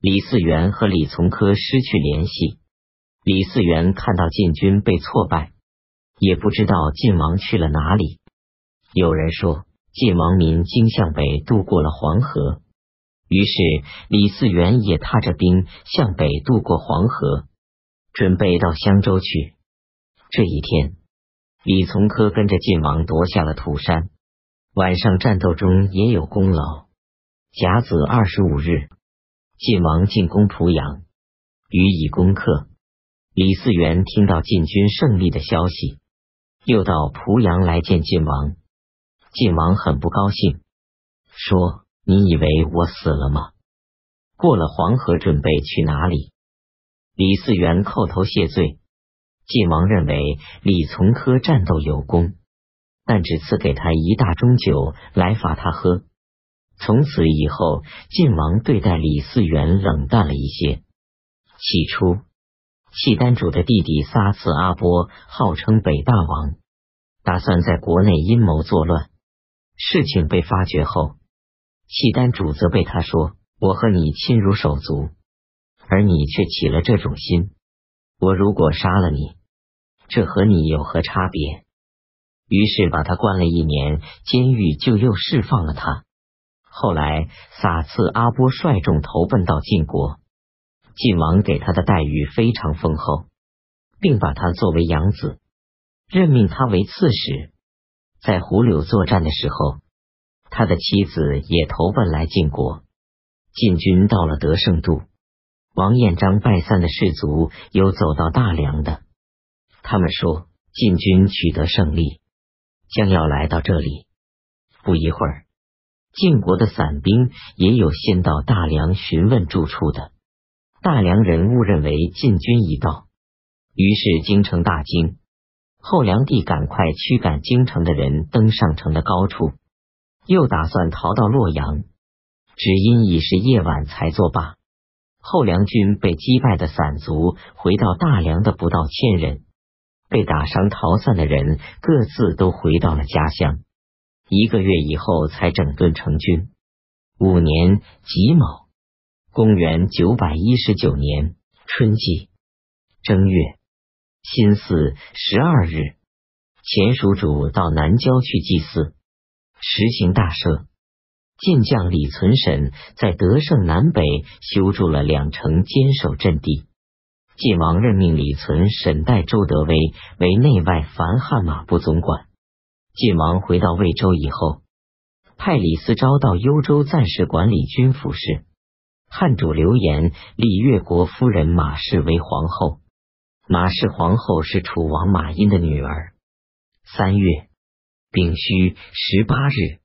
李嗣源和李从珂失去联系。李嗣源看到晋军被挫败，也不知道晋王去了哪里。有人说，晋王民经向北渡过了黄河。于是李嗣源也踏着兵向北渡过黄河，准备到襄州去。这一天，李从珂跟着晋王夺下了土山，晚上战斗中也有功劳。甲子二十五日，晋王进攻濮阳，予以攻克。李嗣源听到晋军胜利的消息，又到濮阳来见晋王。晋王很不高兴，说。你以为我死了吗？过了黄河，准备去哪里？李嗣源叩头谢罪。晋王认为李从珂战斗有功，但只赐给他一大盅酒来罚他喝。从此以后，晋王对待李嗣源冷淡了一些。起初，契丹主的弟弟撒次阿波号称北大王，打算在国内阴谋作乱。事情被发觉后。契丹主责备他说：“我和你亲如手足，而你却起了这种心。我如果杀了你，这和你有何差别？”于是把他关了一年监狱，就又释放了他。后来撒次阿波率众投奔到晋国，晋王给他的待遇非常丰厚，并把他作为养子，任命他为刺史。在胡柳作战的时候。他的妻子也投奔来晋国，晋军到了德胜渡，王彦章败散的士卒有走到大梁的，他们说晋军取得胜利，将要来到这里。不一会儿，晋国的散兵也有先到大梁询问住处的，大梁人误认为晋军已到，于是京城大惊。后梁帝赶快驱赶京城的人登上城的高处。又打算逃到洛阳，只因已是夜晚才作罢。后梁军被击败的散卒回到大梁的不到千人，被打伤逃散的人各自都回到了家乡。一个月以后才整顿成军。五年己卯，公元九百一十九年春季正月辛巳十二日，前蜀主到南郊去祭祀。实行大赦，晋将李存审在德胜南北修筑了两城，坚守阵地。晋王任命李存审代周德威为内外凡汉马部总管。晋王回到魏州以后，派李斯昭到幽州暂时管理军府事。汉主刘言立越国夫人马氏为皇后。马氏皇后是楚王马殷的女儿。三月。丙戌十八日，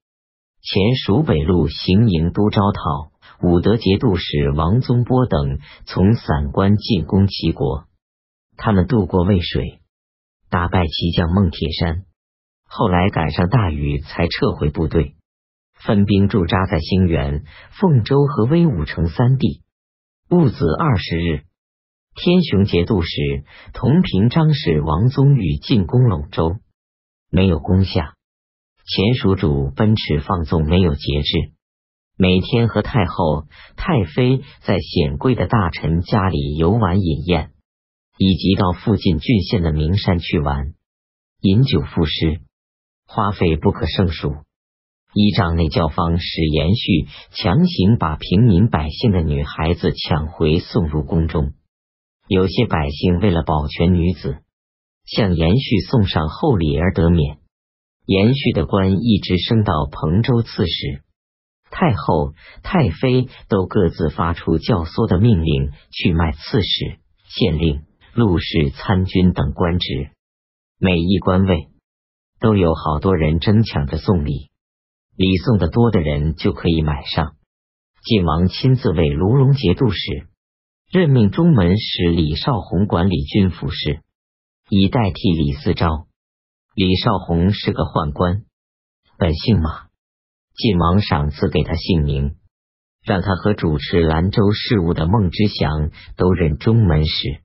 前蜀北路行营都招讨、武德节度使王宗波等从散关进攻齐国。他们渡过渭水，打败齐将孟铁山。后来赶上大雨，才撤回部队，分兵驻扎在兴元、凤州和威武城三地。戊子二十日，天雄节度使同平章事王宗玉进攻陇州。没有攻下，前蜀主奔驰放纵，没有节制，每天和太后、太妃在显贵的大臣家里游玩饮宴，以及到附近郡县的名山去玩，饮酒赋诗，花费不可胜数。依仗内教坊使延续强行把平民百姓的女孩子抢回送入宫中，有些百姓为了保全女子。向延续送上厚礼而得免，延续的官一直升到彭州刺史，太后、太妃都各自发出教唆的命令去卖刺史、县令、陆氏、参军等官职，每一官位都有好多人争抢着送礼，礼送的多的人就可以买上。晋王亲自为卢龙节度使，任命中门使李少红管理军府事。以代替李思昭。李少红是个宦官，本姓马。晋王赏赐给他姓名，让他和主持兰州事务的孟之祥都任中门使。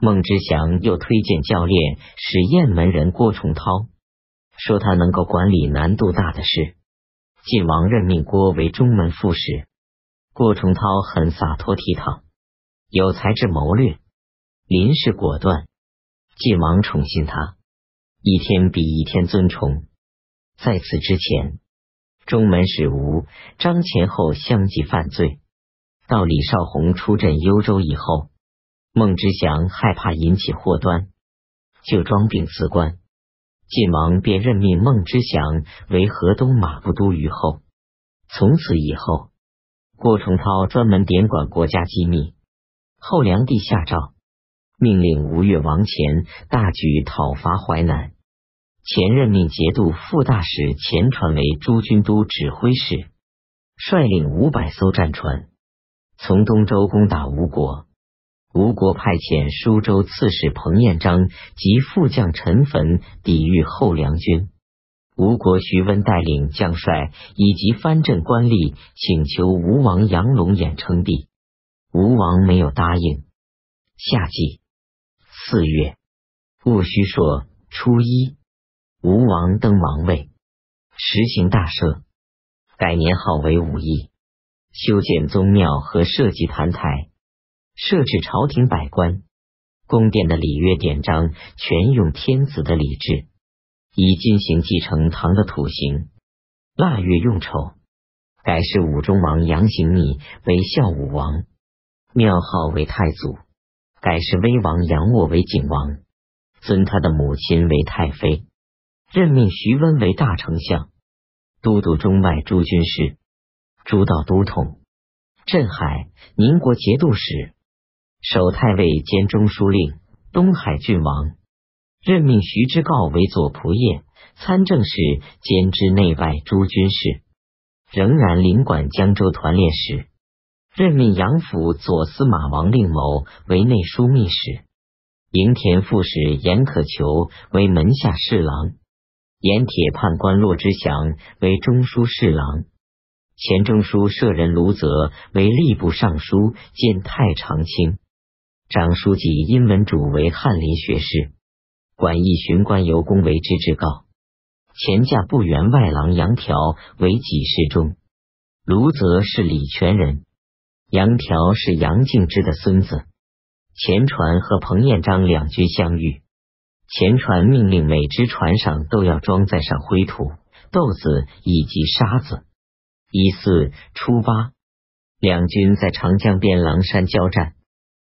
孟之祥又推荐教练使雁门人郭崇涛，说他能够管理难度大的事。晋王任命郭为中门副使。郭崇韬很洒脱倜傥，有才智谋略，临事果断。晋王宠信他，一天比一天尊崇。在此之前，中门使吴、张前后相继犯罪。到李少红出镇幽州以后，孟知祥害怕引起祸端，就装病辞官。晋王便任命孟知祥为河东马步都虞候。从此以后，郭崇韬专门点管国家机密。后梁帝下诏。命令吴越王钱大举讨伐淮南，前任命节度副大使钱传为诸军都指挥使，率领五百艘战船，从东周攻打吴国。吴国派遣舒州刺史彭彦章及副将陈汾抵御后梁军。吴国徐温带领将帅以及藩镇官吏请求吴王杨龙衍称帝，吴王没有答应。夏季。四月戊戌朔初一，吴王登王位，实行大赦，改年号为武义，修建宗庙和设计坛台，设置朝廷百官，宫殿的礼乐典章全用天子的礼制，以金刑继承唐的土刑。腊月用丑，改谥武中王杨行密为孝武王，庙号为太祖。改谥威王杨沃为景王，尊他的母亲为太妃，任命徐温为大丞相，都督中外诸军事，诸道都统，镇海、宁国节度使，守太尉兼中书令，东海郡王。任命徐知诰为左仆射、参政使兼知内外诸军事，仍然领管江州团练使。任命杨府左司马王令谋为内书密使，营田副使严可求为门下侍郎，盐铁判官骆之祥为中书侍郎，前中书舍人卢泽为吏部尚书兼太常卿，张书记因文主为翰林学士，管驿巡官尤公为之制告，前驾部员外郎杨条为己事中，卢泽是礼泉人。杨条是杨敬之的孙子。钱船和彭彦章两军相遇，钱船命令每只船上都要装载上灰土、豆子以及沙子。一四初八，两军在长江边狼山交战，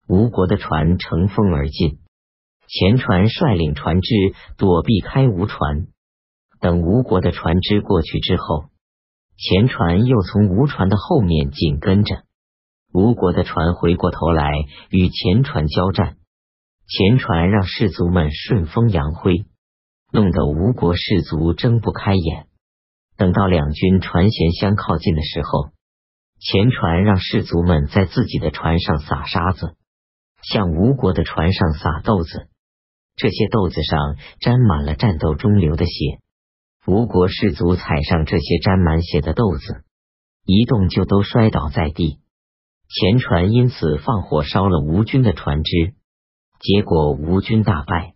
吴国的船乘风而进，钱船率领船只躲避开吴船，等吴国的船只过去之后，钱船又从吴船的后面紧跟着。吴国的船回过头来与前船交战，前船让士卒们顺风扬灰，弄得吴国士卒睁不开眼。等到两军船舷相靠近的时候，前船让士卒们在自己的船上撒沙子，向吴国的船上撒豆子，这些豆子上沾满了战斗中流的血。吴国士卒踩上这些沾满血的豆子，一动就都摔倒在地。前船因此放火烧了吴军的船只，结果吴军大败。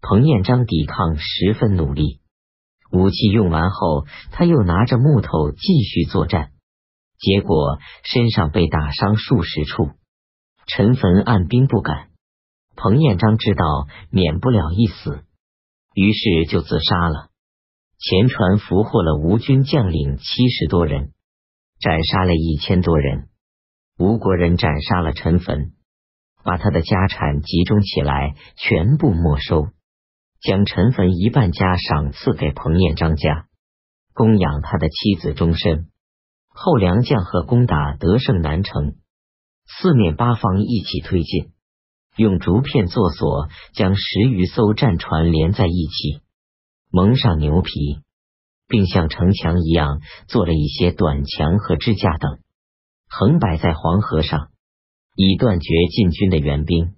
彭彦章抵抗十分努力，武器用完后，他又拿着木头继续作战，结果身上被打伤数十处。陈坟按兵不敢，彭彦章知道免不了一死，于是就自杀了。前船俘获了吴军将领七十多人，斩杀了一千多人。吴国人斩杀了陈坟，把他的家产集中起来，全部没收，将陈坟一半家赏赐给彭彦章家，供养他的妻子终身。后梁将和攻打得胜南城，四面八方一起推进，用竹片做锁，将十余艘战船连在一起，蒙上牛皮，并像城墙一样做了一些短墙和支架等。横摆在黄河上，以断绝晋军的援兵，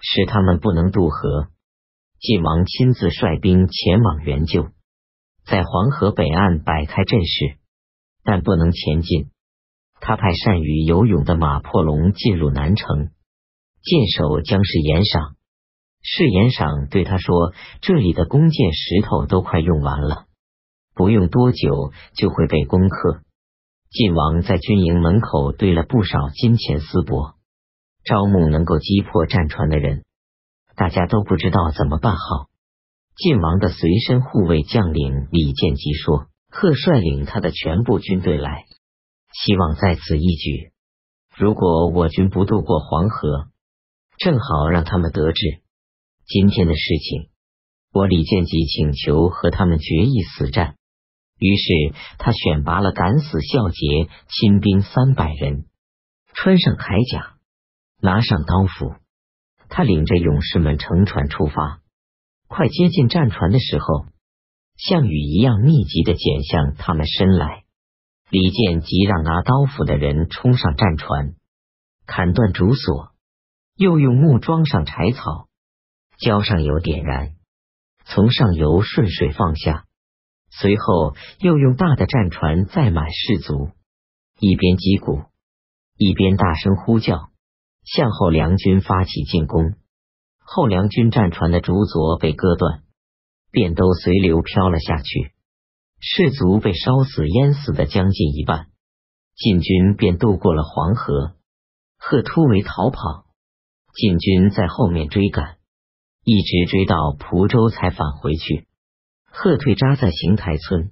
使他们不能渡河。晋王亲自率兵前往援救，在黄河北岸摆开阵势，但不能前进。他派善于游泳的马破龙进入南城，箭手将士严赏。是严赏对他说：“这里的弓箭石头都快用完了，不用多久就会被攻克。”晋王在军营门口堆了不少金钱丝帛，招募能够击破战船的人。大家都不知道怎么办好。晋王的随身护卫将领李建吉说：“贺率领他的全部军队来，希望在此一举。如果我军不渡过黄河，正好让他们得志。今天的事情，我李建吉请求和他们决一死战。于是他选拔了敢死孝节亲兵三百人，穿上铠甲，拿上刀斧。”他领着勇士们乘船出发，快接近战船的时候，像雨一样密集的减向他们身来。李健急让拿刀斧的人冲上战船，砍断竹索，又用木装上柴草，浇上油点燃，从上游顺水放下。随后又用大的战船载满士卒，一边击鼓，一边大声呼叫。向后梁军发起进攻，后梁军战船的竹索被割断，便都随流飘了下去，士卒被烧死淹死的将近一半。晋军便渡过了黄河，贺突围逃跑，晋军在后面追赶，一直追到蒲州才返回去。贺退扎在邢台村，